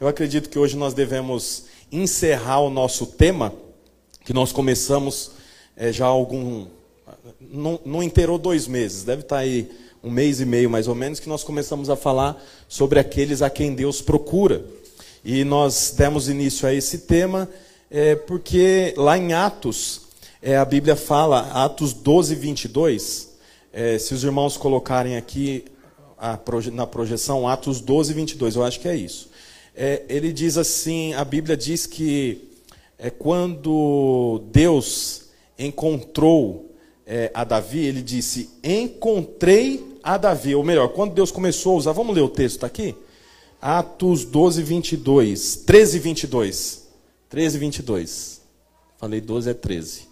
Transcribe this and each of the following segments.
Eu acredito que hoje nós devemos encerrar o nosso tema, que nós começamos é, já algum. Não, inteirou dois meses, deve estar aí um mês e meio mais ou menos, que nós começamos a falar sobre aqueles a quem Deus procura. E nós demos início a esse tema é, porque lá em Atos, é, a Bíblia fala, Atos 12, 22, é, se os irmãos colocarem aqui a, na projeção, Atos 12, 22, eu acho que é isso é, ele diz assim: a Bíblia diz que é, quando Deus encontrou é, a Davi, ele disse: Encontrei a Davi. Ou melhor, quando Deus começou a usar, vamos ler o texto, está aqui? Atos 12, 22. 13, 22. 13, 22. Falei 12 é 13.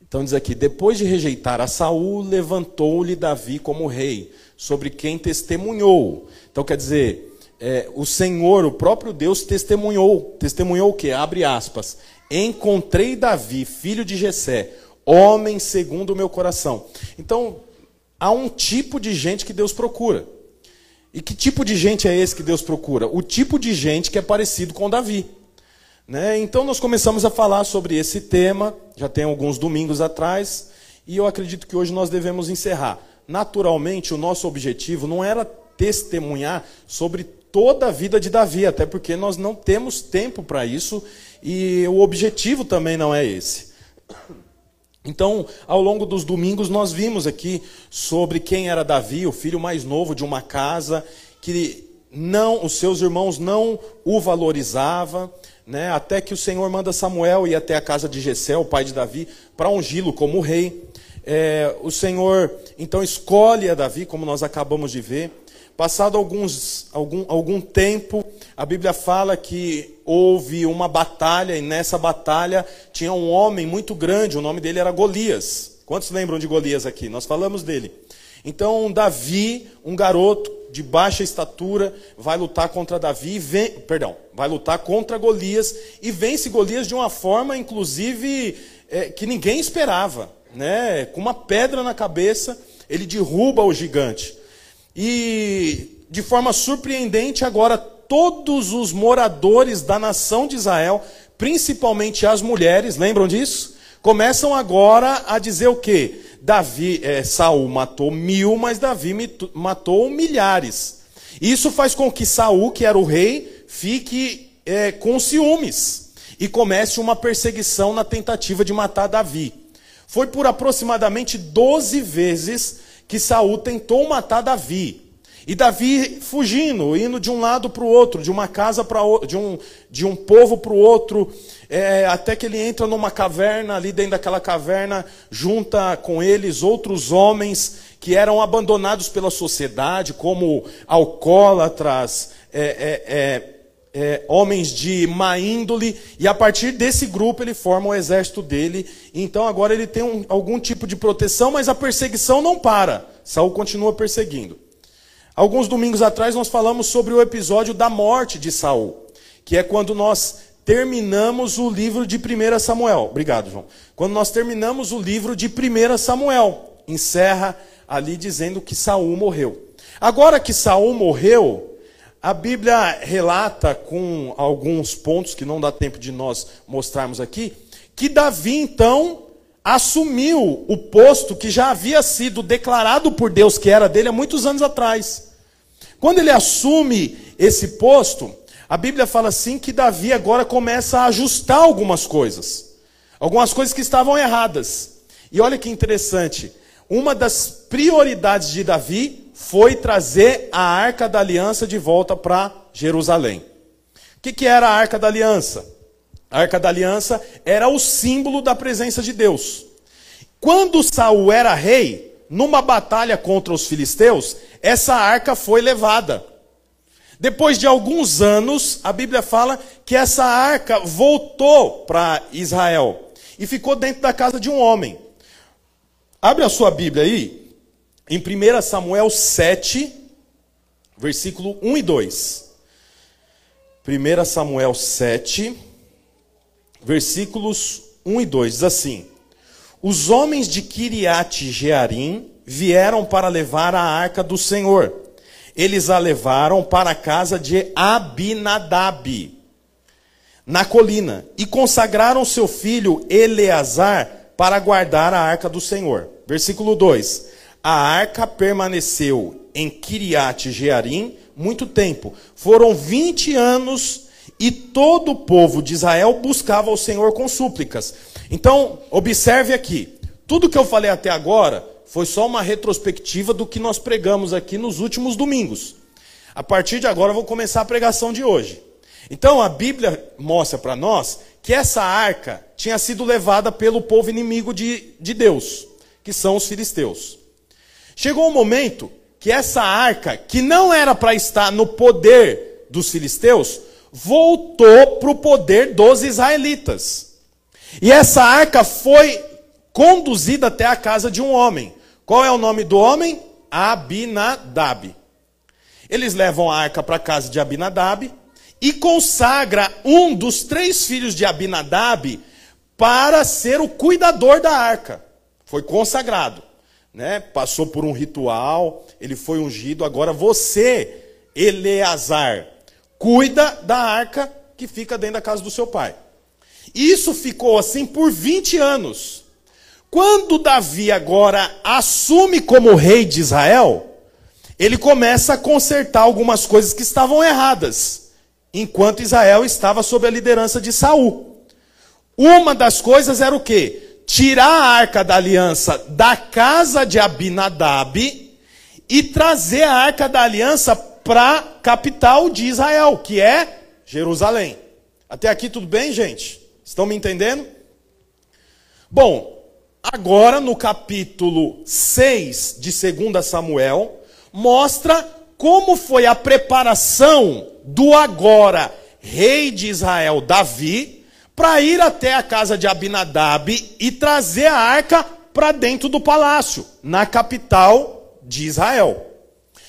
Então diz aqui: depois de rejeitar a Saul, levantou-lhe Davi como rei, sobre quem testemunhou. Então quer dizer, é, o Senhor, o próprio Deus, testemunhou. Testemunhou o que? Abre aspas. Encontrei Davi, filho de Jessé, homem segundo o meu coração. Então, há um tipo de gente que Deus procura. E que tipo de gente é esse que Deus procura? O tipo de gente que é parecido com Davi. Né? Então, nós começamos a falar sobre esse tema, já tem alguns domingos atrás, e eu acredito que hoje nós devemos encerrar. Naturalmente, o nosso objetivo não era testemunhar sobre toda a vida de Davi, até porque nós não temos tempo para isso e o objetivo também não é esse. Então, ao longo dos domingos, nós vimos aqui sobre quem era Davi, o filho mais novo de uma casa, que não, os seus irmãos não o valorizavam, né, até que o Senhor manda Samuel ir até a casa de Jessé, o pai de Davi, para ungí-lo como rei. É, o Senhor então escolhe a Davi, como nós acabamos de ver. Passado alguns, algum, algum tempo, a Bíblia fala que houve uma batalha, e nessa batalha tinha um homem muito grande, o nome dele era Golias. Quantos lembram de Golias aqui? Nós falamos dele. Então, Davi, um garoto de baixa estatura, vai lutar contra Davi, vem, perdão, vai lutar contra Golias e vence Golias de uma forma, inclusive, é, que ninguém esperava, né? Com uma pedra na cabeça, ele derruba o gigante. E de forma surpreendente, agora todos os moradores da nação de Israel, principalmente as mulheres, lembram disso? Começam agora a dizer o quê? Davi, é, Saul matou mil, mas Davi matou milhares. Isso faz com que Saul, que era o rei, fique é, com ciúmes e comece uma perseguição na tentativa de matar Davi. Foi por aproximadamente 12 vezes que Saul tentou matar Davi. E Davi fugindo, indo de um lado para o outro, de uma casa para de um, de um povo para o outro, é, até que ele entra numa caverna, ali dentro daquela caverna, junta com eles outros homens que eram abandonados pela sociedade, como alcoólatras, é, é, é homens de má índole, e a partir desse grupo ele forma o exército dele. Então agora ele tem um, algum tipo de proteção, mas a perseguição não para. Saul continua perseguindo. Alguns domingos atrás nós falamos sobre o episódio da morte de Saul, que é quando nós terminamos o livro de 1 Samuel. Obrigado, João. Quando nós terminamos o livro de 1 Samuel, encerra ali dizendo que Saul morreu. Agora que Saul morreu, a Bíblia relata, com alguns pontos que não dá tempo de nós mostrarmos aqui, que Davi então assumiu o posto que já havia sido declarado por Deus que era dele há muitos anos atrás. Quando ele assume esse posto, a Bíblia fala assim que Davi agora começa a ajustar algumas coisas, algumas coisas que estavam erradas. E olha que interessante, uma das prioridades de Davi foi trazer a arca da aliança de volta para Jerusalém. O que, que era a arca da aliança? A arca da aliança era o símbolo da presença de Deus. Quando Saul era rei, numa batalha contra os filisteus, essa arca foi levada. Depois de alguns anos, a Bíblia fala que essa arca voltou para Israel e ficou dentro da casa de um homem. Abre a sua Bíblia aí, em 1 Samuel 7, versículo 1 e 2. 1 Samuel 7, versículos 1 e 2, diz assim: Os homens de Kiriat Jearim vieram para levar a arca do Senhor. eles a levaram para a casa de Abinadab, na colina, e consagraram seu filho Eleazar para guardar a arca do Senhor. Versículo 2: A arca permaneceu em Kiriat Jearim muito tempo. Foram 20 anos e todo o povo de Israel buscava o Senhor com súplicas. Então, observe aqui. Tudo que eu falei até agora foi só uma retrospectiva do que nós pregamos aqui nos últimos domingos. A partir de agora eu vou começar a pregação de hoje. Então a Bíblia mostra para nós que essa arca tinha sido levada pelo povo inimigo de, de Deus, que são os filisteus. Chegou um momento que essa arca, que não era para estar no poder dos filisteus, voltou para o poder dos israelitas. E essa arca foi conduzida até a casa de um homem. Qual é o nome do homem? Abinadab. Eles levam a arca para a casa de Abinadab e consagra um dos três filhos de Abinadab para ser o cuidador da arca. Foi consagrado, né? Passou por um ritual, ele foi ungido. Agora você, Eleazar, cuida da arca que fica dentro da casa do seu pai. Isso ficou assim por 20 anos. Quando Davi agora assume como rei de Israel, ele começa a consertar algumas coisas que estavam erradas, enquanto Israel estava sob a liderança de Saul. Uma das coisas era o quê? Tirar a arca da aliança da casa de Abinadab e trazer a arca da aliança para a capital de Israel, que é Jerusalém. Até aqui tudo bem, gente? Estão me entendendo? Bom, agora no capítulo 6 de 2 Samuel, mostra como foi a preparação do agora rei de Israel, Davi, para ir até a casa de Abinadab e trazer a arca para dentro do palácio, na capital de Israel.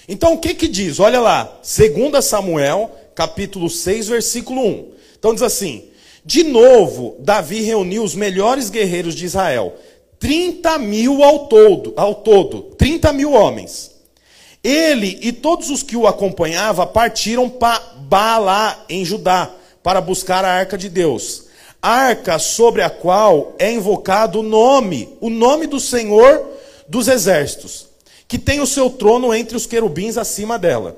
Então o que que diz? Olha lá, 2 Samuel, capítulo 6, versículo 1. Então diz assim: De novo, Davi reuniu os melhores guerreiros de Israel 30 mil ao todo, ao todo, 30 mil homens. Ele e todos os que o acompanhavam partiram para Baalá, em Judá, para buscar a arca de Deus. Arca sobre a qual é invocado o nome, o nome do Senhor dos exércitos, que tem o seu trono entre os querubins acima dela.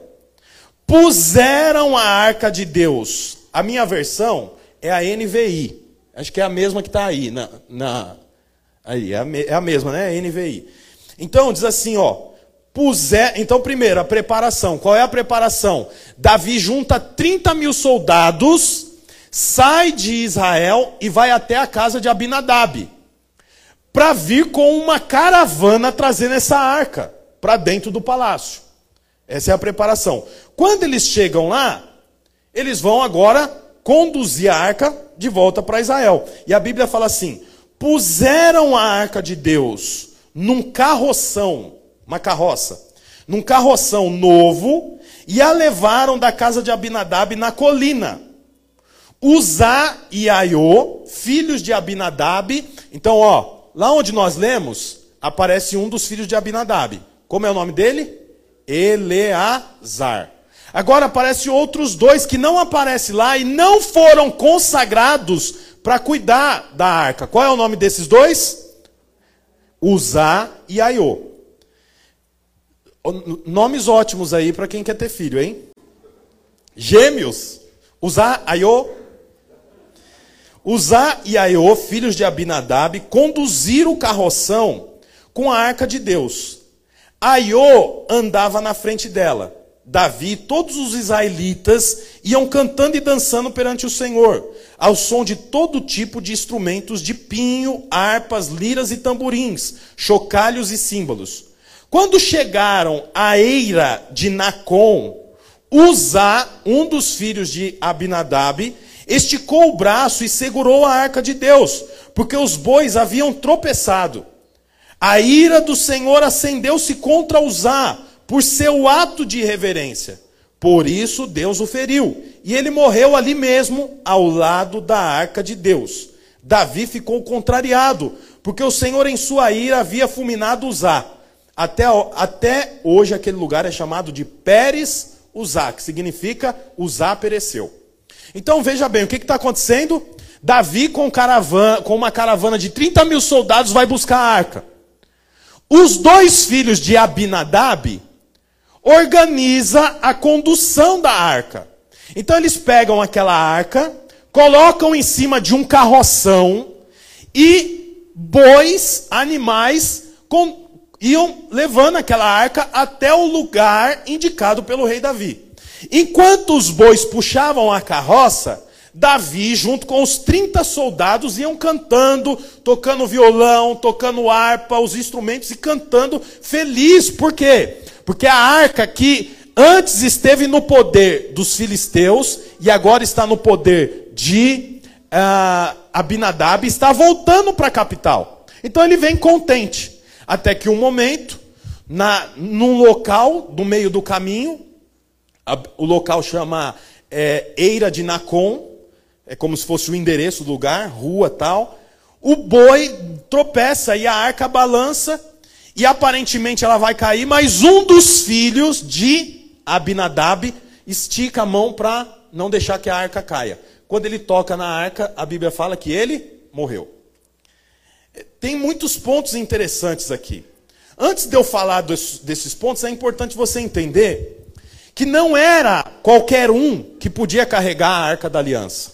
Puseram a arca de Deus. A minha versão é a NVI. Acho que é a mesma que está aí na, na, Aí, é a, é a mesma, né? NVI. Então, diz assim, ó. Puser, então, primeiro, a preparação. Qual é a preparação? Davi junta 30 mil soldados, sai de Israel e vai até a casa de Abinadab. Para vir com uma caravana trazendo essa arca para dentro do palácio. Essa é a preparação. Quando eles chegam lá, eles vão agora conduzir a arca de volta para Israel. E a Bíblia fala assim: puseram a arca de Deus num carroção, uma carroça, num carroção novo, e a levaram da casa de Abinadab na colina. Uzá e Aiô, filhos de Abinadab. Então, ó, lá onde nós lemos, aparece um dos filhos de Abinadab. Como é o nome dele? Eleazar. Agora aparece outros dois que não aparecem lá e não foram consagrados para cuidar da arca. Qual é o nome desses dois? Uzá e Aiô. Nomes ótimos aí para quem quer ter filho, hein? Gêmeos. Uzá, Aiô. Uzá e Aiô, filhos de Abinadab, conduziram o carroção com a arca de Deus. Aiô andava na frente dela. Davi, todos os israelitas iam cantando e dançando perante o Senhor, ao som de todo tipo de instrumentos de pinho, harpas, liras e tamborins, chocalhos e símbolos. Quando chegaram à eira de Nacon, Uzá, um dos filhos de Abinadab, esticou o braço e segurou a arca de Deus, porque os bois haviam tropeçado. A ira do Senhor acendeu-se contra Uzá, por seu ato de irreverência. Por isso Deus o feriu, e ele morreu ali mesmo, ao lado da arca de Deus. Davi ficou contrariado, porque o Senhor em sua ira havia fulminado Uzá. Até, até hoje aquele lugar é chamado de Pérez Uzá, que significa Uzá pereceu. Então veja bem, o que está acontecendo? Davi com, caravana, com uma caravana de 30 mil soldados vai buscar a arca. Os dois filhos de Abinadab organiza a condução da arca. Então eles pegam aquela arca, colocam em cima de um carroção e bois, animais, com, iam levando aquela arca até o lugar indicado pelo rei Davi. Enquanto os bois puxavam a carroça, Davi, junto com os 30 soldados, iam cantando, tocando violão, tocando harpa, os instrumentos e cantando feliz. Por quê? Porque a arca que antes esteve no poder dos filisteus e agora está no poder de uh, Abinadab, está voltando para a capital. Então ele vem contente. Até que um momento, na, num local do meio do caminho, o local chama é, Eira de Nacon, é como se fosse o endereço do lugar, rua tal. O boi tropeça e a arca balança e aparentemente ela vai cair, mas um dos filhos de Abinadab estica a mão para não deixar que a arca caia. Quando ele toca na arca, a Bíblia fala que ele morreu. Tem muitos pontos interessantes aqui. Antes de eu falar desses pontos, é importante você entender que não era qualquer um que podia carregar a arca da aliança.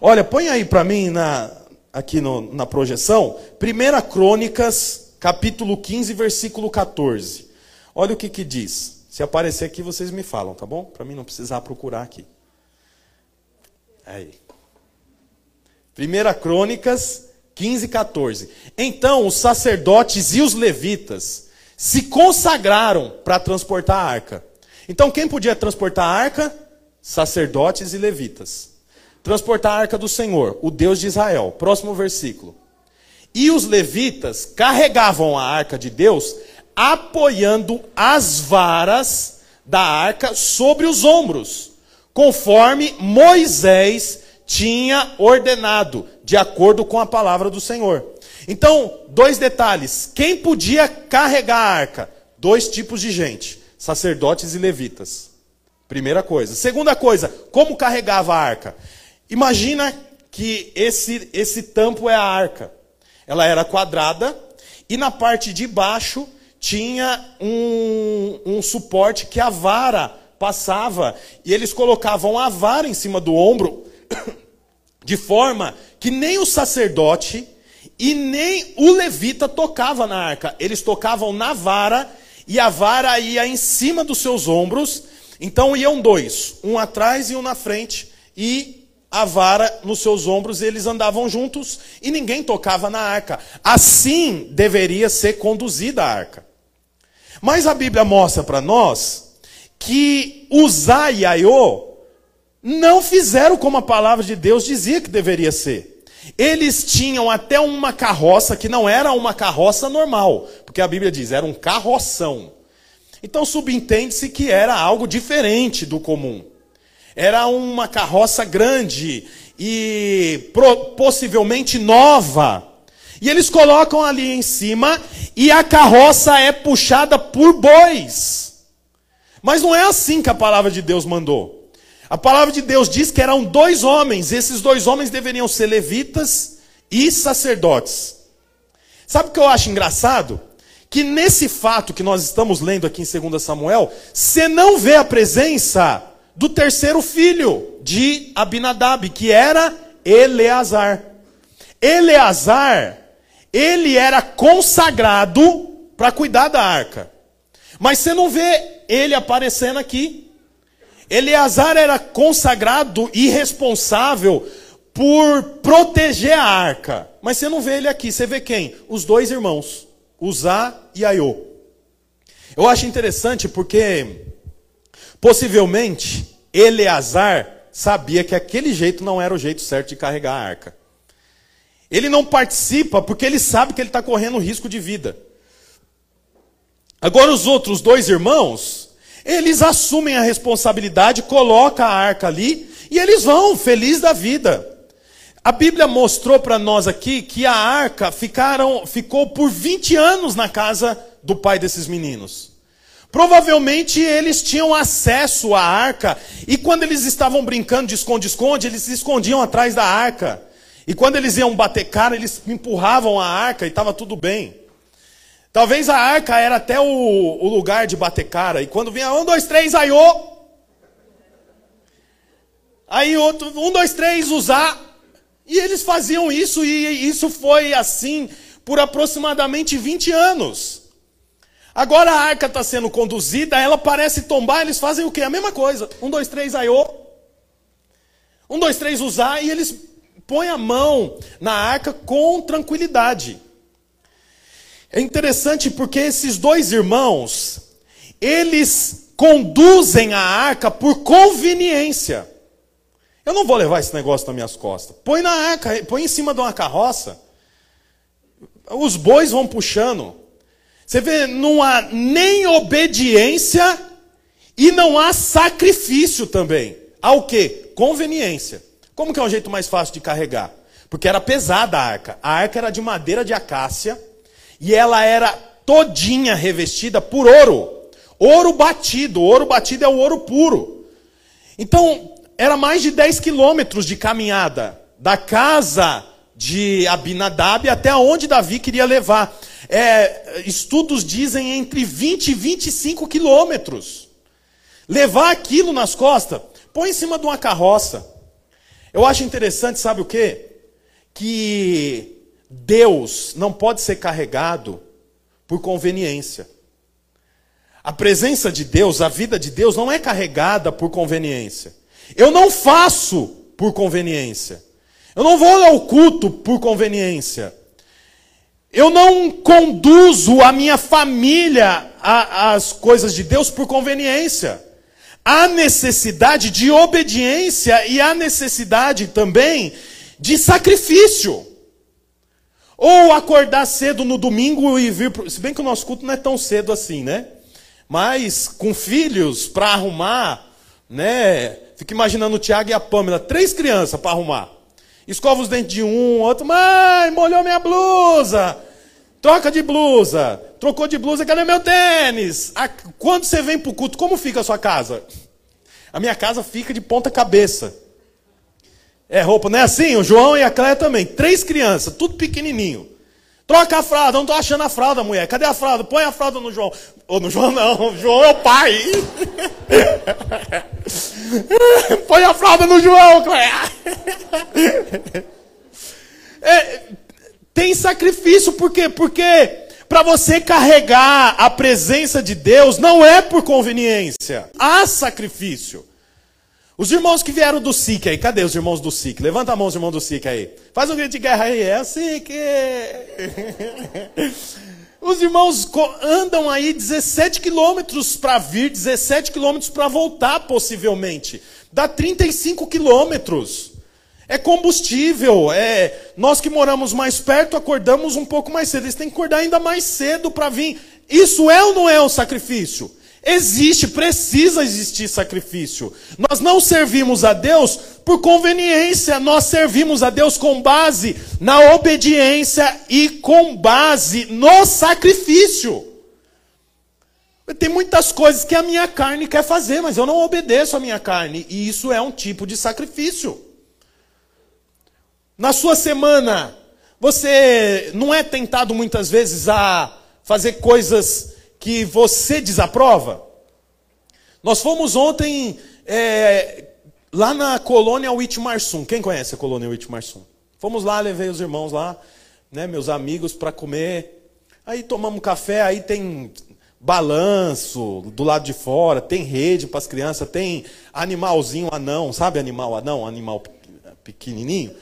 Olha, põe aí para mim na, aqui no, na projeção, 1 Crônicas capítulo 15, versículo 14. Olha o que, que diz. Se aparecer aqui, vocês me falam, tá bom? Para mim não precisar procurar aqui. Aí. 1 Crônicas 15, 14. Então os sacerdotes e os levitas se consagraram para transportar a arca. Então quem podia transportar a arca? Sacerdotes e levitas. Transportar a arca do Senhor, o Deus de Israel. Próximo versículo. E os levitas carregavam a arca de Deus, apoiando as varas da arca sobre os ombros, conforme Moisés tinha ordenado, de acordo com a palavra do Senhor. Então, dois detalhes: quem podia carregar a arca? Dois tipos de gente: sacerdotes e levitas. Primeira coisa. Segunda coisa, como carregava a arca? Imagina que esse, esse tampo é a arca. Ela era quadrada e na parte de baixo tinha um, um suporte que a vara passava e eles colocavam a vara em cima do ombro de forma que nem o sacerdote e nem o levita tocava na arca. Eles tocavam na vara e a vara ia em cima dos seus ombros. Então iam dois, um atrás e um na frente, e a vara nos seus ombros, eles andavam juntos e ninguém tocava na arca. Assim deveria ser conduzida a arca. Mas a Bíblia mostra para nós que Uzá e Aiô não fizeram como a palavra de Deus dizia que deveria ser. Eles tinham até uma carroça que não era uma carroça normal, porque a Bíblia diz, era um carroção. Então subentende-se que era algo diferente do comum. Era uma carroça grande e possivelmente nova. E eles colocam ali em cima e a carroça é puxada por bois. Mas não é assim que a palavra de Deus mandou. A palavra de Deus diz que eram dois homens, esses dois homens deveriam ser levitas e sacerdotes. Sabe o que eu acho engraçado? Que nesse fato que nós estamos lendo aqui em 2 Samuel, você não vê a presença do terceiro filho de Abinadab, que era Eleazar. Eleazar, ele era consagrado para cuidar da arca. Mas você não vê ele aparecendo aqui. Eleazar era consagrado e responsável por proteger a arca. Mas você não vê ele aqui. Você vê quem? Os dois irmãos, Uzá e Aiô. Eu acho interessante porque Possivelmente, Eleazar sabia que aquele jeito não era o jeito certo de carregar a arca. Ele não participa porque ele sabe que ele está correndo risco de vida. Agora, os outros dois irmãos, eles assumem a responsabilidade, colocam a arca ali e eles vão, felizes da vida. A Bíblia mostrou para nós aqui que a arca ficaram, ficou por 20 anos na casa do pai desses meninos? Provavelmente eles tinham acesso à arca, e quando eles estavam brincando de esconde-esconde, eles se escondiam atrás da arca. E quando eles iam bater cara, eles empurravam a arca e estava tudo bem. Talvez a arca era até o, o, lugar de bater cara, e quando vinha um, dois, três, aiô. Aí outro, um, dois, três, usar. E eles faziam isso, e isso foi assim por aproximadamente 20 anos. Agora a arca está sendo conduzida, ela parece tombar, eles fazem o quê? A mesma coisa. Um, dois, três, aiô. Um, dois, três, usar, e eles põem a mão na arca com tranquilidade. É interessante porque esses dois irmãos, eles conduzem a arca por conveniência. Eu não vou levar esse negócio nas minhas costas. Põe na arca, põe em cima de uma carroça. Os bois vão puxando. Você vê, não há nem obediência e não há sacrifício também. Há o quê? Conveniência. Como que é um jeito mais fácil de carregar? Porque era pesada a arca. A arca era de madeira de acácia e ela era todinha revestida por ouro. Ouro batido. Ouro batido é o ouro puro. Então, era mais de 10 quilômetros de caminhada da casa de Abinadab até onde Davi queria levar é, estudos dizem entre 20 e 25 quilômetros. Levar aquilo nas costas, põe em cima de uma carroça. Eu acho interessante, sabe o quê? Que Deus não pode ser carregado por conveniência. A presença de Deus, a vida de Deus não é carregada por conveniência. Eu não faço por conveniência. Eu não vou ao culto por conveniência. Eu não conduzo a minha família às coisas de Deus por conveniência. Há necessidade de obediência e há necessidade também de sacrifício. Ou acordar cedo no domingo e vir. Se bem que o nosso culto não é tão cedo assim, né? Mas com filhos para arrumar, né? Fica imaginando o Tiago e a Pâmela, três crianças para arrumar. Escova os dentes de um, outro, mãe, molhou minha blusa. Troca de blusa. Trocou de blusa, cadê meu tênis? Quando você vem para o culto, como fica a sua casa? A minha casa fica de ponta cabeça. É roupa, não é assim? O João e a Cléia também. Três crianças, tudo pequenininho. Troca a fralda, não estou achando a fralda, mulher. Cadê a fralda? Põe a fralda no João. Ou no João não, o João é o pai. Põe a fralda no João, Cléia. É, tem sacrifício, por quê? Porque para você carregar a presença de Deus não é por conveniência. Há sacrifício. Os irmãos que vieram do SIC aí, cadê os irmãos do SIC? Levanta a mão os irmãos do SIC aí. Faz um grito de guerra aí, é SIC. Os irmãos andam aí 17 quilômetros para vir, 17 quilômetros para voltar, possivelmente. Dá 35 quilômetros. É combustível, é nós que moramos mais perto acordamos um pouco mais cedo. Eles têm que acordar ainda mais cedo para vir. Isso é ou não é um sacrifício? Existe, precisa existir sacrifício. Nós não servimos a Deus por conveniência, nós servimos a Deus com base na obediência e com base no sacrifício. Tem muitas coisas que a minha carne quer fazer, mas eu não obedeço a minha carne, e isso é um tipo de sacrifício. Na sua semana, você não é tentado muitas vezes a fazer coisas que você desaprova? Nós fomos ontem é, lá na colônia Witmarsum. Quem conhece a colônia Witmarsum? Fomos lá, levei os irmãos lá, né, meus amigos, para comer. Aí tomamos café, aí tem balanço do lado de fora, tem rede para as crianças, tem animalzinho anão, sabe animal anão, animal pequenininho?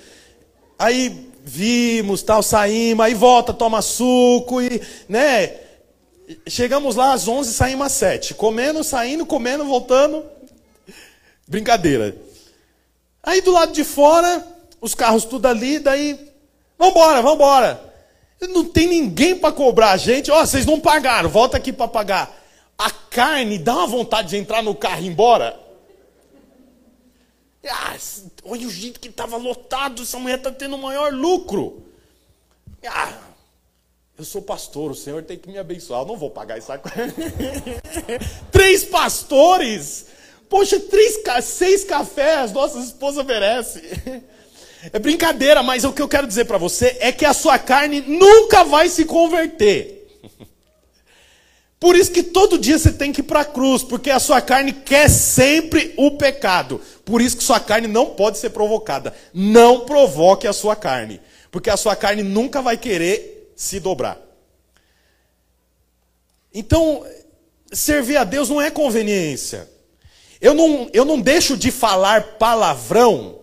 Aí vimos, tal, saímos, aí volta, toma suco e, né? Chegamos lá às 11, saímos às 7. Comendo, saindo, comendo, voltando. Brincadeira. Aí do lado de fora, os carros tudo ali, daí, vambora, vambora. Não tem ninguém para cobrar a gente. Ó, oh, vocês não pagaram, volta aqui para pagar. A carne dá uma vontade de entrar no carro e ir embora. Ah, olha o jeito que estava lotado, essa mulher está tendo o maior lucro. Ah, Eu sou pastor, o Senhor tem que me abençoar. Eu não vou pagar essa coisa. três pastores? Poxa, três, seis cafés, nossa esposa merece. É brincadeira, mas o que eu quero dizer para você é que a sua carne nunca vai se converter. Por isso que todo dia você tem que ir para a cruz, porque a sua carne quer sempre o pecado. Por isso que sua carne não pode ser provocada. Não provoque a sua carne, porque a sua carne nunca vai querer se dobrar. Então, servir a Deus não é conveniência. Eu não, eu não deixo de falar palavrão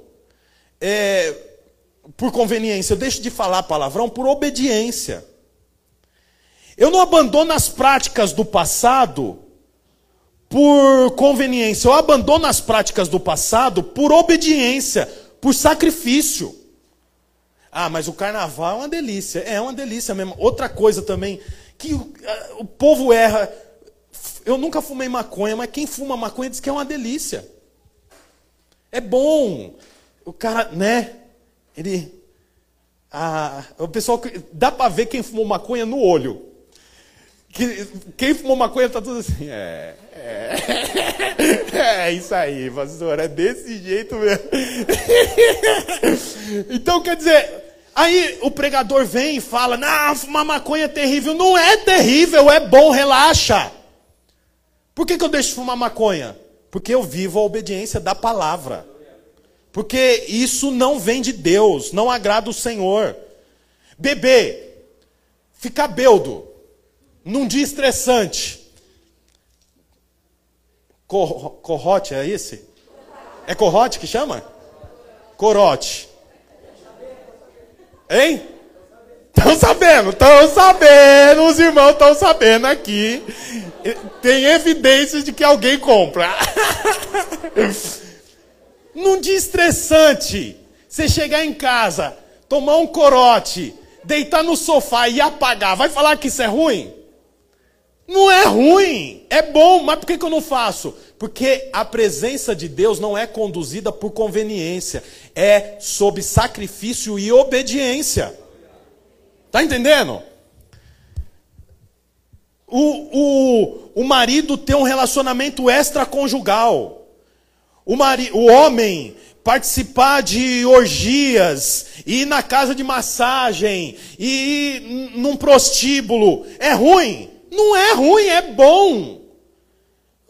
é, por conveniência, eu deixo de falar palavrão por obediência. Eu não abandono as práticas do passado por conveniência, eu abandono as práticas do passado por obediência, por sacrifício. Ah, mas o carnaval é uma delícia, é uma delícia mesmo. Outra coisa também, que o, o povo erra. Eu nunca fumei maconha, mas quem fuma maconha diz que é uma delícia. É bom. O cara, né? Ele. Ah, o pessoal. Dá para ver quem fumou maconha no olho. Que, quem fumou maconha tá tudo assim, é, é, é isso aí, pastor, é desse jeito mesmo. então, quer dizer, aí o pregador vem e fala, não, fumar maconha é terrível. Não é terrível, é bom, relaxa. Por que, que eu deixo de fumar maconha? Porque eu vivo a obediência da palavra. Porque isso não vem de Deus, não agrada o Senhor. Beber, ficar beldo, num dia estressante. Cor, corrote, é esse? É corrote que chama? Corote. Hein? Estão sabendo, estão sabendo, os irmãos estão sabendo aqui. Tem evidências de que alguém compra. Num dia estressante, você chegar em casa, tomar um corote, deitar no sofá e apagar, vai falar que isso é ruim? Não é ruim, é bom, mas por que, que eu não faço? Porque a presença de Deus não é conduzida por conveniência, é sob sacrifício e obediência. Tá entendendo? O, o, o marido tem um relacionamento extraconjugal. O, mari, o homem participar de orgias, ir na casa de massagem, ir num prostíbulo, é ruim. Não é ruim, é bom.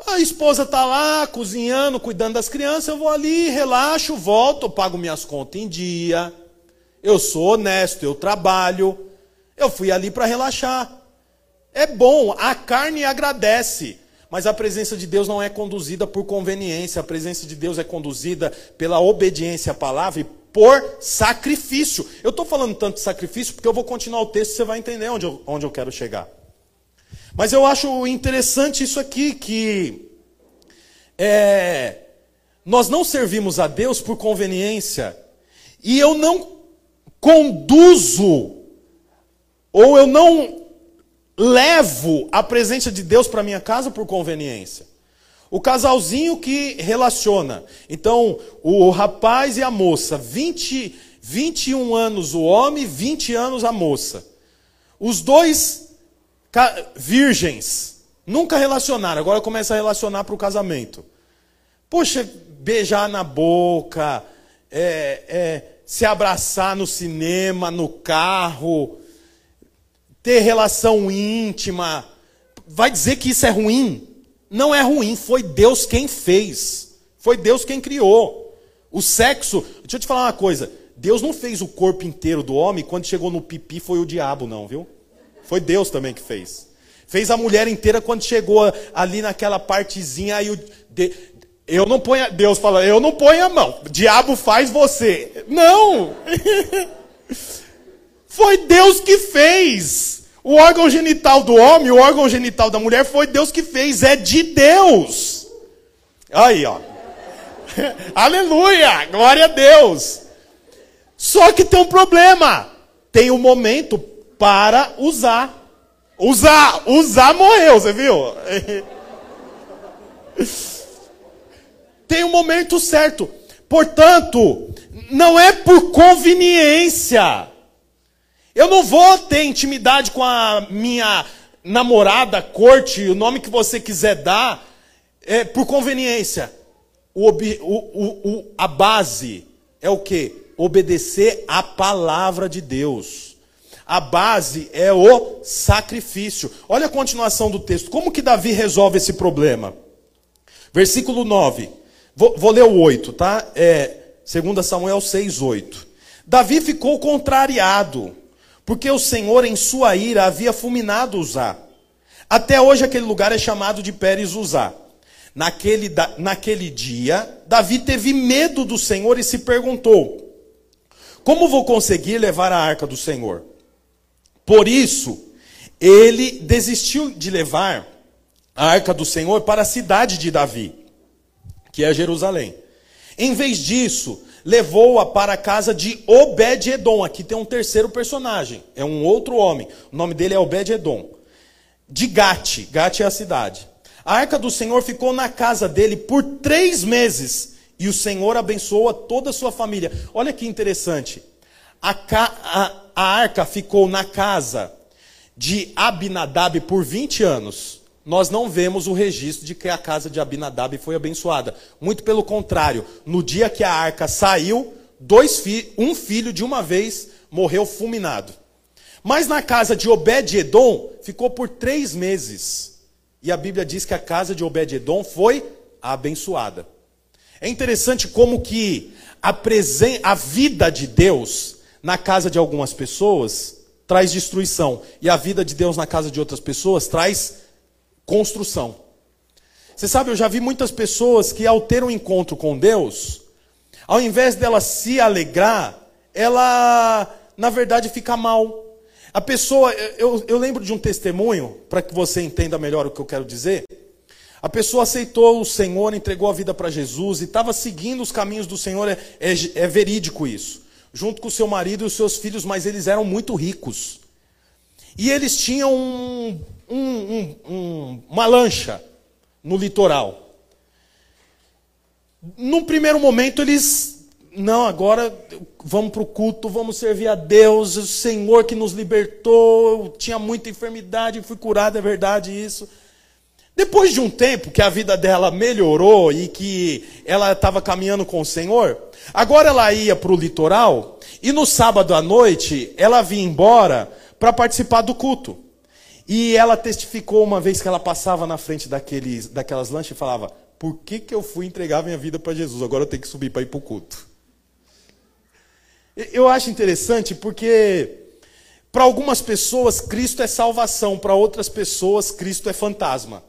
A esposa está lá cozinhando, cuidando das crianças, eu vou ali, relaxo, volto, pago minhas contas em dia. Eu sou honesto, eu trabalho. Eu fui ali para relaxar. É bom, a carne agradece. Mas a presença de Deus não é conduzida por conveniência, a presença de Deus é conduzida pela obediência à palavra e por sacrifício. Eu estou falando tanto de sacrifício porque eu vou continuar o texto e você vai entender onde eu, onde eu quero chegar. Mas eu acho interessante isso aqui, que é, nós não servimos a Deus por conveniência, e eu não conduzo, ou eu não levo a presença de Deus para minha casa por conveniência. O casalzinho que relaciona. Então, o rapaz e a moça, 20, 21 anos o homem, 20 anos a moça. Os dois virgens nunca relacionaram, agora começa a relacionar para o casamento. Poxa, beijar na boca, é, é, se abraçar no cinema, no carro, ter relação íntima. Vai dizer que isso é ruim? Não é ruim, foi Deus quem fez. Foi Deus quem criou. O sexo, deixa eu te falar uma coisa. Deus não fez o corpo inteiro do homem, quando chegou no pipi foi o diabo, não, viu? Foi Deus também que fez. Fez a mulher inteira quando chegou ali naquela partezinha, aí o, de, eu não ponho, Deus fala, eu não ponho a mão. Diabo faz você. Não! foi Deus que fez. O órgão genital do homem, o órgão genital da mulher foi Deus que fez, é de Deus. Aí, ó. Aleluia! Glória a Deus. Só que tem um problema. Tem um momento para usar. Usar, usar morreu, você viu? Tem um momento certo. Portanto, não é por conveniência. Eu não vou ter intimidade com a minha namorada, corte, o nome que você quiser dar, é, por conveniência. O, o, o, a base é o que? Obedecer a palavra de Deus. A base é o sacrifício. Olha a continuação do texto. Como que Davi resolve esse problema? Versículo 9. Vou, vou ler o 8, tá? É 2 Samuel 6, 8. Davi ficou contrariado, porque o Senhor, em sua ira, havia fulminado Uzá. Até hoje aquele lugar é chamado de Pérez Uzá. Naquele, naquele dia, Davi teve medo do Senhor e se perguntou: Como vou conseguir levar a arca do Senhor? Por isso, ele desistiu de levar a arca do Senhor para a cidade de Davi, que é Jerusalém. Em vez disso, levou-a para a casa de Obed-Edom. Aqui tem um terceiro personagem, é um outro homem. O nome dele é Obed-Edom. De Gate, Gate é a cidade. A arca do Senhor ficou na casa dele por três meses. E o Senhor abençoou a toda a sua família. Olha que interessante. A, a, a arca ficou na casa de Abinadab por 20 anos. Nós não vemos o registro de que a casa de Abinadab foi abençoada. Muito pelo contrário, no dia que a arca saiu, dois fi um filho de uma vez morreu fulminado. Mas na casa de Obed-Edom ficou por três meses. E a Bíblia diz que a casa de Obed-Edom foi abençoada. É interessante como que a, a vida de Deus na casa de algumas pessoas traz destruição. E a vida de Deus na casa de outras pessoas traz construção. Você sabe, eu já vi muitas pessoas que ao ter um encontro com Deus, ao invés dela se alegrar, ela, na verdade, fica mal. A pessoa, eu, eu lembro de um testemunho, para que você entenda melhor o que eu quero dizer. A pessoa aceitou o Senhor, entregou a vida para Jesus e estava seguindo os caminhos do Senhor, é, é, é, verídico isso. Junto com seu marido e os seus filhos, mas eles eram muito ricos. E eles tinham um, um, um, uma lancha no litoral. Num primeiro momento, eles não, agora vamos para o culto, vamos servir a Deus, o Senhor que nos libertou, eu tinha muita enfermidade, fui curado, é verdade isso. Depois de um tempo que a vida dela melhorou e que ela estava caminhando com o Senhor, agora ela ia para o litoral e no sábado à noite ela vinha embora para participar do culto. E ela testificou uma vez que ela passava na frente daqueles, daquelas lanchas e falava: Por que, que eu fui entregar minha vida para Jesus? Agora eu tenho que subir para ir para o culto. Eu acho interessante porque para algumas pessoas Cristo é salvação, para outras pessoas Cristo é fantasma.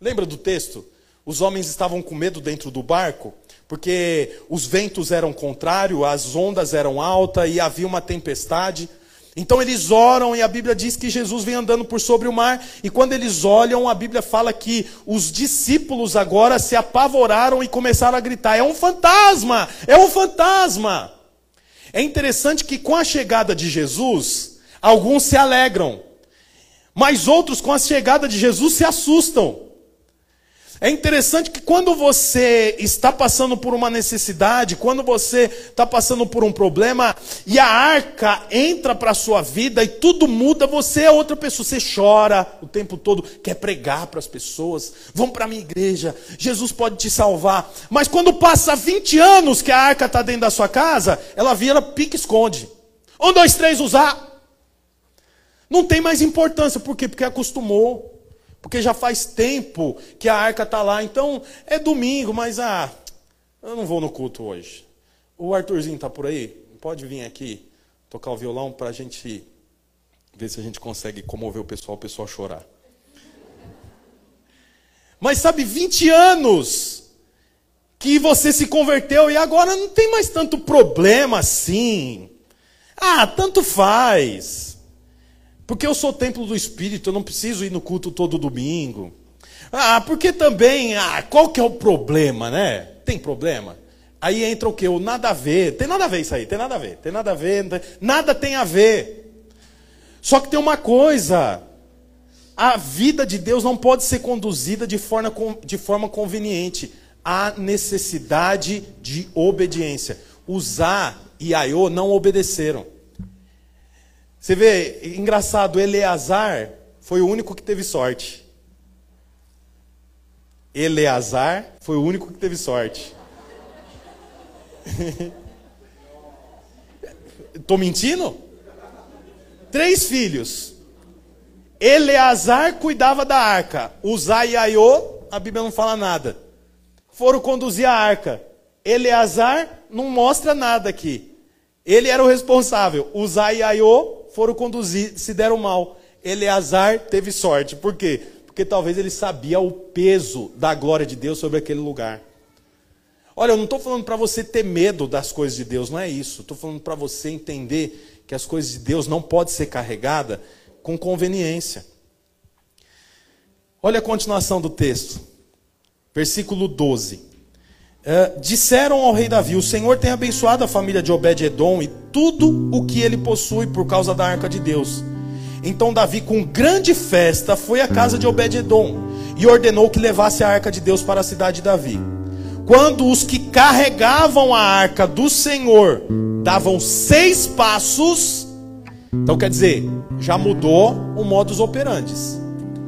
Lembra do texto? Os homens estavam com medo dentro do barco, porque os ventos eram contrários, as ondas eram altas e havia uma tempestade. Então eles oram e a Bíblia diz que Jesus vem andando por sobre o mar. E quando eles olham, a Bíblia fala que os discípulos agora se apavoraram e começaram a gritar: É um fantasma! É um fantasma! É interessante que com a chegada de Jesus, alguns se alegram, mas outros com a chegada de Jesus se assustam. É interessante que quando você está passando por uma necessidade, quando você está passando por um problema, e a arca entra para a sua vida e tudo muda, você é outra pessoa. Você chora o tempo todo, quer pregar para as pessoas, vão para a minha igreja, Jesus pode te salvar. Mas quando passa 20 anos que a arca está dentro da sua casa, ela vira pique-esconde. Um, dois, três, usar. Não tem mais importância, por quê? Porque acostumou. Porque já faz tempo que a arca está lá. Então, é domingo, mas ah, eu não vou no culto hoje. O Arthurzinho está por aí? Pode vir aqui tocar o violão para a gente ver se a gente consegue comover o pessoal, o pessoal chorar. Mas sabe, 20 anos que você se converteu e agora não tem mais tanto problema assim. Ah, tanto faz. Porque eu sou templo do Espírito, eu não preciso ir no culto todo domingo. Ah, porque também, ah, qual que é o problema, né? Tem problema? Aí entra o que? O nada a ver. Tem nada a ver isso aí, tem nada a ver. Tem nada a ver, nada tem a ver. Só que tem uma coisa. A vida de Deus não pode ser conduzida de forma, de forma conveniente. Há necessidade de obediência. Usar e Aiô não obedeceram. Você vê, engraçado, Eleazar foi o único que teve sorte. Eleazar foi o único que teve sorte. Estou mentindo? Três filhos. Eleazar cuidava da arca. Uzai e Aiô, a Bíblia não fala nada. Foram conduzir a arca. Eleazar não mostra nada aqui. Ele era o responsável. Uzai e Aiô foram conduzir, se deram mal. Eleazar teve sorte. Por quê? Porque talvez ele sabia o peso da glória de Deus sobre aquele lugar. Olha, eu não estou falando para você ter medo das coisas de Deus, não é isso. Estou falando para você entender que as coisas de Deus não podem ser carregadas com conveniência. Olha a continuação do texto, versículo 12. É, disseram ao rei Davi: O Senhor tem abençoado a família de Obed-Edom e tudo o que ele possui por causa da arca de Deus. Então Davi, com grande festa, foi à casa de Obed-Edom e ordenou que levasse a arca de Deus para a cidade de Davi. Quando os que carregavam a arca do Senhor davam seis passos, então quer dizer, já mudou o modus operandi.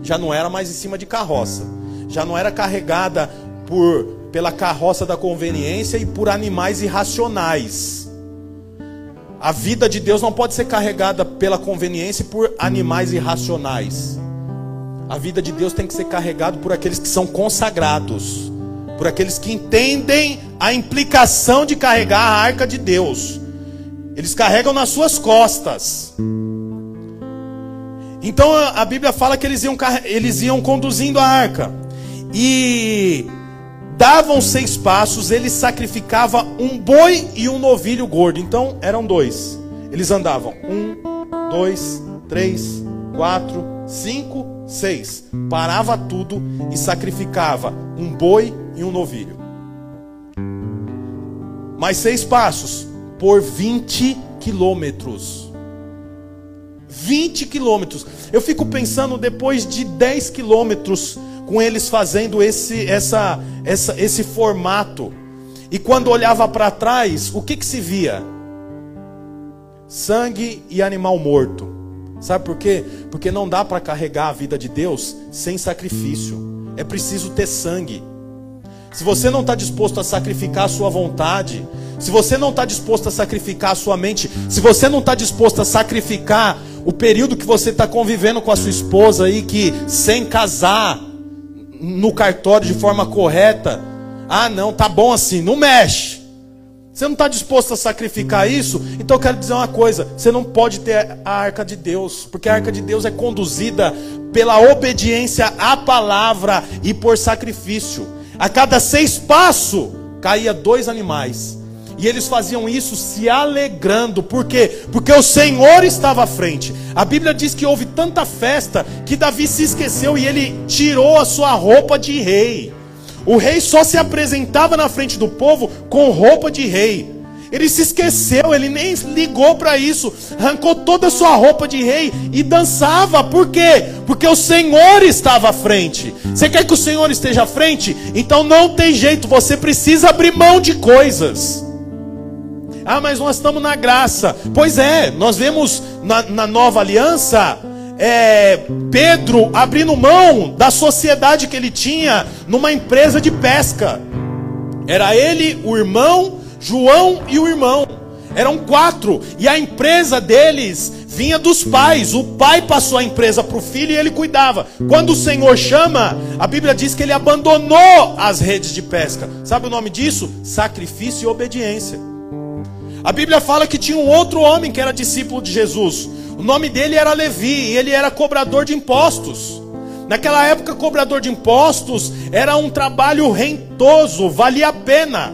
Já não era mais em cima de carroça. Já não era carregada por pela carroça da conveniência e por animais irracionais. A vida de Deus não pode ser carregada pela conveniência e por animais irracionais. A vida de Deus tem que ser carregada por aqueles que são consagrados, por aqueles que entendem a implicação de carregar a arca de Deus. Eles carregam nas suas costas. Então a Bíblia fala que eles iam, eles iam conduzindo a arca. E davam seis passos, ele sacrificava um boi e um novilho gordo. Então eram dois. Eles andavam um, dois, três, quatro, cinco, seis. Parava tudo e sacrificava um boi e um novilho. Mais seis passos por 20 quilômetros. 20 quilômetros. Eu fico pensando depois de 10 quilômetros com eles fazendo esse, essa, essa, esse formato. E quando olhava para trás, o que, que se via? Sangue e animal morto. Sabe por quê? Porque não dá para carregar a vida de Deus sem sacrifício. É preciso ter sangue. Se você não está disposto a sacrificar a sua vontade, se você não está disposto a sacrificar a sua mente, se você não está disposto a sacrificar o período que você está convivendo com a sua esposa aí, que sem casar no cartório de forma correta, ah não, tá bom assim, não mexe. Você não está disposto a sacrificar isso? Então eu quero dizer uma coisa: você não pode ter a arca de Deus, porque a arca de Deus é conduzida pela obediência à palavra e por sacrifício. A cada seis passos caía dois animais. E eles faziam isso se alegrando. Por quê? Porque o Senhor estava à frente. A Bíblia diz que houve tanta festa que Davi se esqueceu e ele tirou a sua roupa de rei. O rei só se apresentava na frente do povo com roupa de rei. Ele se esqueceu, ele nem ligou para isso. Arrancou toda a sua roupa de rei e dançava. Por quê? Porque o Senhor estava à frente. Você quer que o Senhor esteja à frente? Então não tem jeito, você precisa abrir mão de coisas. Ah, mas nós estamos na graça. Pois é, nós vemos na, na nova aliança é, Pedro abrindo mão da sociedade que ele tinha numa empresa de pesca. Era ele, o irmão, João e o irmão. Eram quatro. E a empresa deles vinha dos pais. O pai passou a empresa para o filho e ele cuidava. Quando o Senhor chama, a Bíblia diz que ele abandonou as redes de pesca. Sabe o nome disso? Sacrifício e obediência. A Bíblia fala que tinha um outro homem que era discípulo de Jesus. O nome dele era Levi e ele era cobrador de impostos. Naquela época, cobrador de impostos era um trabalho rentoso, valia a pena.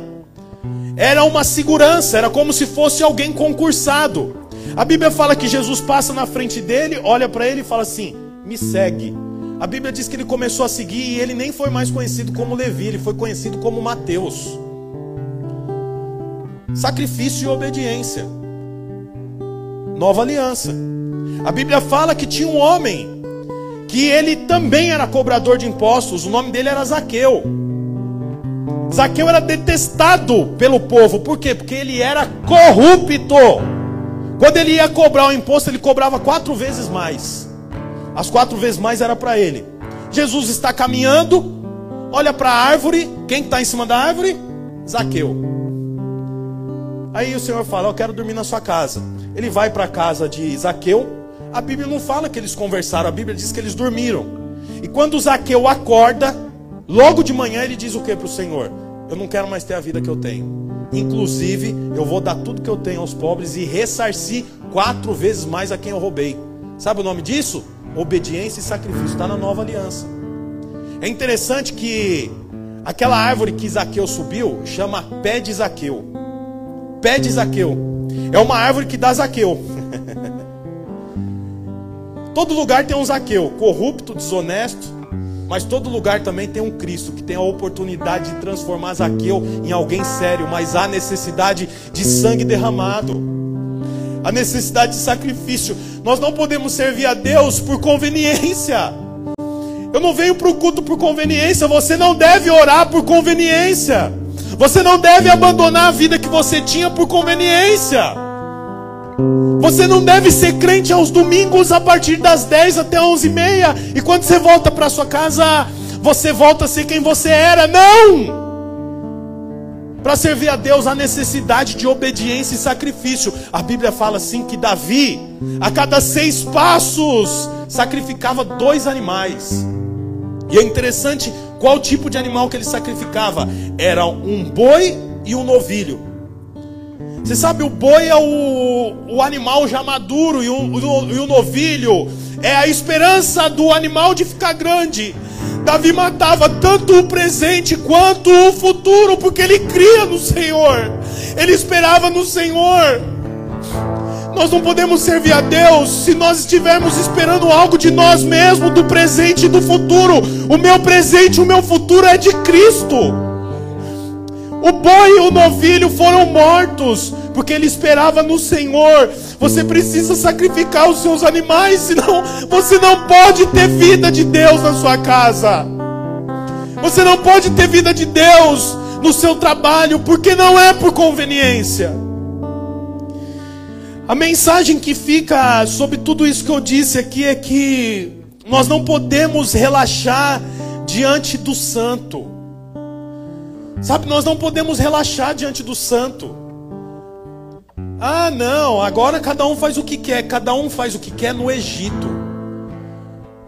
Era uma segurança, era como se fosse alguém concursado. A Bíblia fala que Jesus passa na frente dele, olha para ele e fala assim: "Me segue". A Bíblia diz que ele começou a seguir e ele nem foi mais conhecido como Levi, ele foi conhecido como Mateus sacrifício e obediência. Nova aliança. A Bíblia fala que tinha um homem que ele também era cobrador de impostos, o nome dele era Zaqueu. Zaqueu era detestado pelo povo, por quê? Porque ele era corrupto. Quando ele ia cobrar o imposto, ele cobrava quatro vezes mais. As quatro vezes mais era para ele. Jesus está caminhando, olha para a árvore. Quem está em cima da árvore? Zaqueu. Aí o Senhor fala: Eu quero dormir na sua casa. Ele vai para a casa de Zaqueu. A Bíblia não fala que eles conversaram, a Bíblia diz que eles dormiram. E quando Zaqueu acorda, logo de manhã ele diz o que para o Senhor? Eu não quero mais ter a vida que eu tenho. Inclusive, eu vou dar tudo que eu tenho aos pobres e ressarcir quatro vezes mais a quem eu roubei. Sabe o nome disso? Obediência e sacrifício. Está na nova aliança. É interessante que aquela árvore que Zaqueu subiu chama pé de Zaqueu. Pé de Zaqueu. É uma árvore que dá Zaqueu. Todo lugar tem um Zaqueu, corrupto, desonesto, mas todo lugar também tem um Cristo que tem a oportunidade de transformar Zaqueu em alguém sério, mas há necessidade de sangue derramado. A necessidade de sacrifício. Nós não podemos servir a Deus por conveniência. Eu não venho para o culto por conveniência. Você não deve orar por conveniência. Você não deve abandonar a vida que você tinha por conveniência. Você não deve ser crente aos domingos a partir das 10 até 11 e meia. E quando você volta para sua casa, você volta a ser quem você era. Não! Para servir a Deus há necessidade de obediência e sacrifício. A Bíblia fala assim que Davi, a cada seis passos, sacrificava dois animais. E é interessante qual tipo de animal que ele sacrificava. Era um boi e um novilho. Você sabe, o boi é o, o animal já maduro e o, o, e o novilho é a esperança do animal de ficar grande. Davi matava tanto o presente quanto o futuro, porque ele cria no Senhor, ele esperava no Senhor. Nós não podemos servir a Deus se nós estivermos esperando algo de nós mesmos, do presente e do futuro. O meu presente, o meu futuro é de Cristo. O boi e o novilho foram mortos, porque ele esperava no Senhor. Você precisa sacrificar os seus animais, senão você não pode ter vida de Deus na sua casa. Você não pode ter vida de Deus no seu trabalho, porque não é por conveniência. A mensagem que fica sobre tudo isso que eu disse aqui é que nós não podemos relaxar diante do santo. Sabe, nós não podemos relaxar diante do santo. Ah, não, agora cada um faz o que quer, cada um faz o que quer no Egito.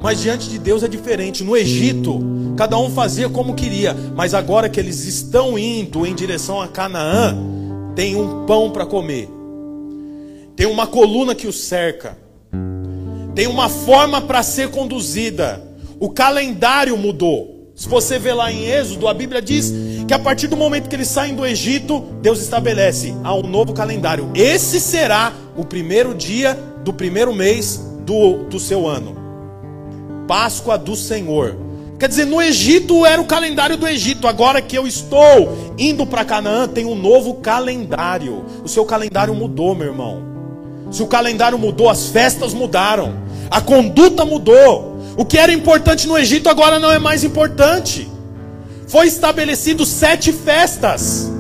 Mas diante de Deus é diferente. No Egito, cada um fazia como queria, mas agora que eles estão indo em direção a Canaã, tem um pão para comer. Tem uma coluna que o cerca. Tem uma forma para ser conduzida. O calendário mudou. Se você ver lá em Êxodo, a Bíblia diz que a partir do momento que eles saem do Egito, Deus estabelece há um novo calendário. Esse será o primeiro dia do primeiro mês do, do seu ano. Páscoa do Senhor. Quer dizer, no Egito era o calendário do Egito. Agora que eu estou indo para Canaã, tem um novo calendário. O seu calendário mudou, meu irmão. Se o calendário mudou, as festas mudaram. A conduta mudou. O que era importante no Egito agora não é mais importante foi estabelecido sete festas.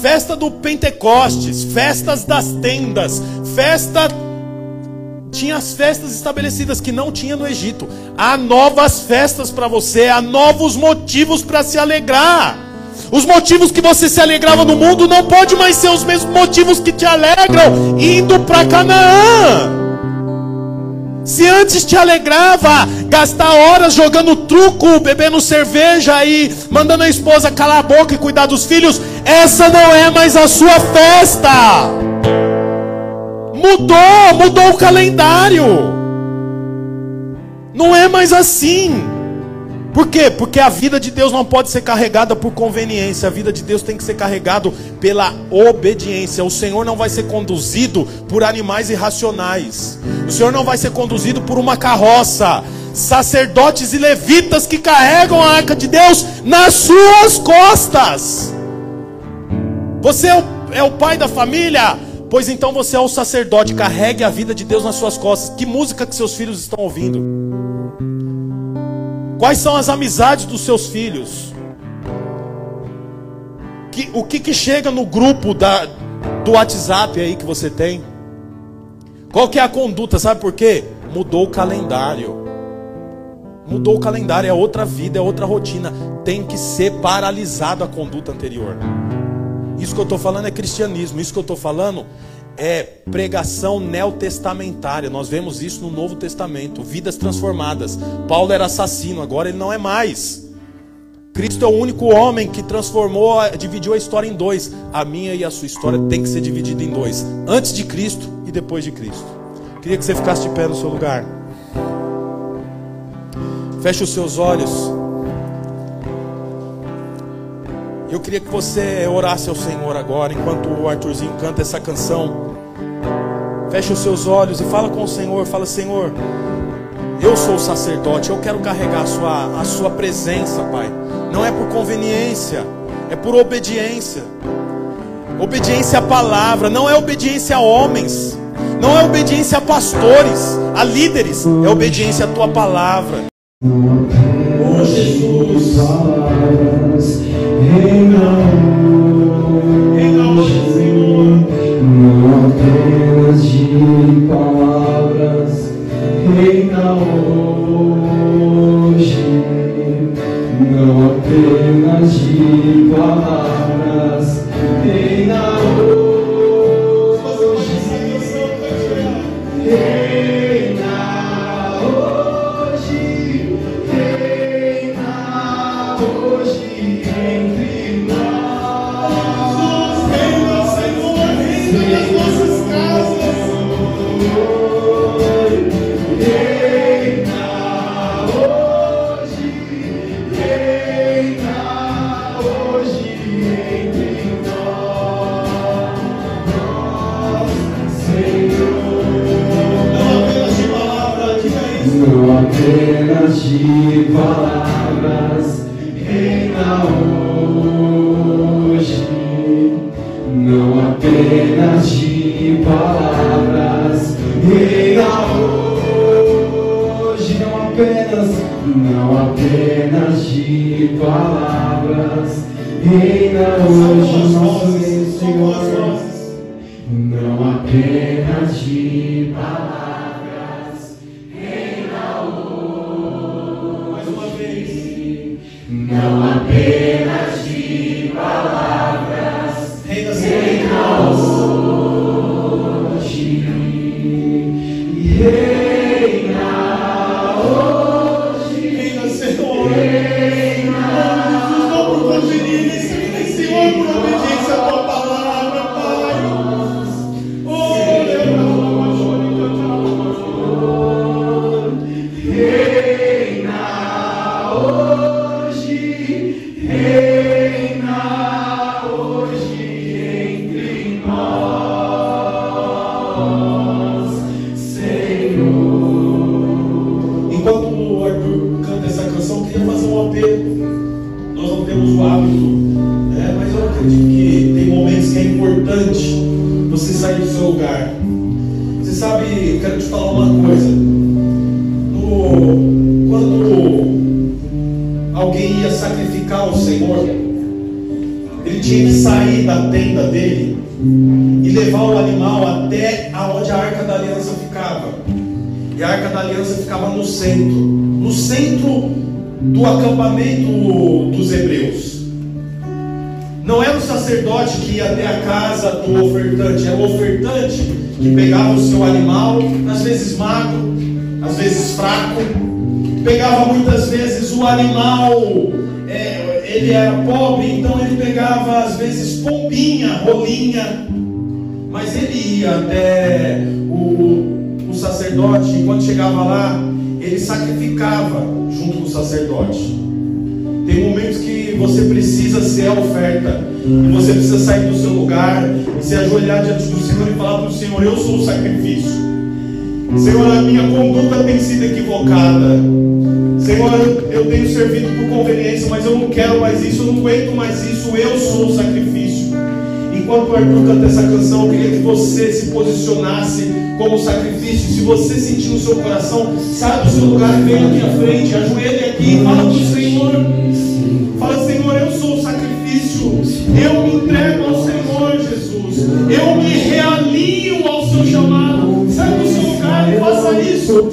Festa do Pentecostes, festas das tendas, festa tinha as festas estabelecidas que não tinha no Egito. Há novas festas para você, há novos motivos para se alegrar. Os motivos que você se alegrava no mundo não pode mais ser os mesmos motivos que te alegram indo para Canaã. Se antes te alegrava gastar horas jogando truco, bebendo cerveja e mandando a esposa calar a boca e cuidar dos filhos, essa não é mais a sua festa. Mudou, mudou o calendário. Não é mais assim. Por quê? Porque a vida de Deus não pode ser carregada por conveniência, a vida de Deus tem que ser carregada pela obediência. O Senhor não vai ser conduzido por animais irracionais. O Senhor não vai ser conduzido por uma carroça. Sacerdotes e levitas que carregam a arca de Deus nas suas costas. Você é o, é o pai da família? Pois então você é o sacerdote, carregue a vida de Deus nas suas costas. Que música que seus filhos estão ouvindo? Quais são as amizades dos seus filhos? Que, o que, que chega no grupo da, do WhatsApp aí que você tem? Qual que é a conduta? Sabe por quê? Mudou o calendário. Mudou o calendário, é outra vida, é outra rotina. Tem que ser paralisado a conduta anterior. Isso que eu estou falando é cristianismo. Isso que eu estou falando é pregação neotestamentária. Nós vemos isso no Novo Testamento. Vidas transformadas. Paulo era assassino, agora ele não é mais. Cristo é o único homem que transformou, dividiu a história em dois. A minha e a sua história tem que ser dividida em dois: antes de Cristo e depois de Cristo. Queria que você ficasse de pé no seu lugar. Feche os seus olhos. Eu queria que você orasse ao Senhor agora, enquanto o Arthurzinho canta essa canção. Feche os seus olhos e fala com o Senhor. Fala, Senhor, eu sou o sacerdote, eu quero carregar a sua, a sua presença, Pai. Não é por conveniência, é por obediência. Obediência à palavra, não é obediência a homens, não é obediência a pastores, a líderes, é obediência à tua palavra. Oh Jesus, reina hoje, Senhor, não apenas de palavras, reina hoje, não apenas de palavras, reina hoje, não apenas, não apenas de palavras, reina hoje, nosso Senhor. Não apenas de palavras, Mais uma vez. não apenas de palavras, tinha que sair da tenda dele e levar o animal até aonde a arca da aliança ficava. E a arca da aliança ficava no centro, no centro do acampamento dos hebreus. Não era o sacerdote que ia até a casa do ofertante, era o ofertante que pegava o seu animal, às vezes magro, às vezes fraco, pegava muitas vezes o animal, é, ele era pobre, então ele pegava às vezes pombinha, rolinha, mas ele ia até o, o sacerdote, e quando chegava lá, ele sacrificava junto com o sacerdote. Tem momentos que você precisa ser a oferta, e você precisa sair do seu lugar, e se ajoelhar diante do Senhor e falar para o Senhor: Eu sou o sacrifício. Senhor, a minha conduta tem sido equivocada. Senhor, eu tenho servido por conveniência, mas eu não quero mais isso, eu não aguento mais isso, eu sou o sacrifício. Enquanto o Arthur canta essa canção, eu queria que você se posicionasse como sacrifício. Se você sentir no seu coração, saia do seu lugar, vem aqui à frente, ajoelhe aqui e fala para o Senhor. Fala, Senhor, eu sou o sacrifício, eu me entrego ao Senhor Jesus, eu me realinho ao seu chamado. Sai do seu lugar e faça isso.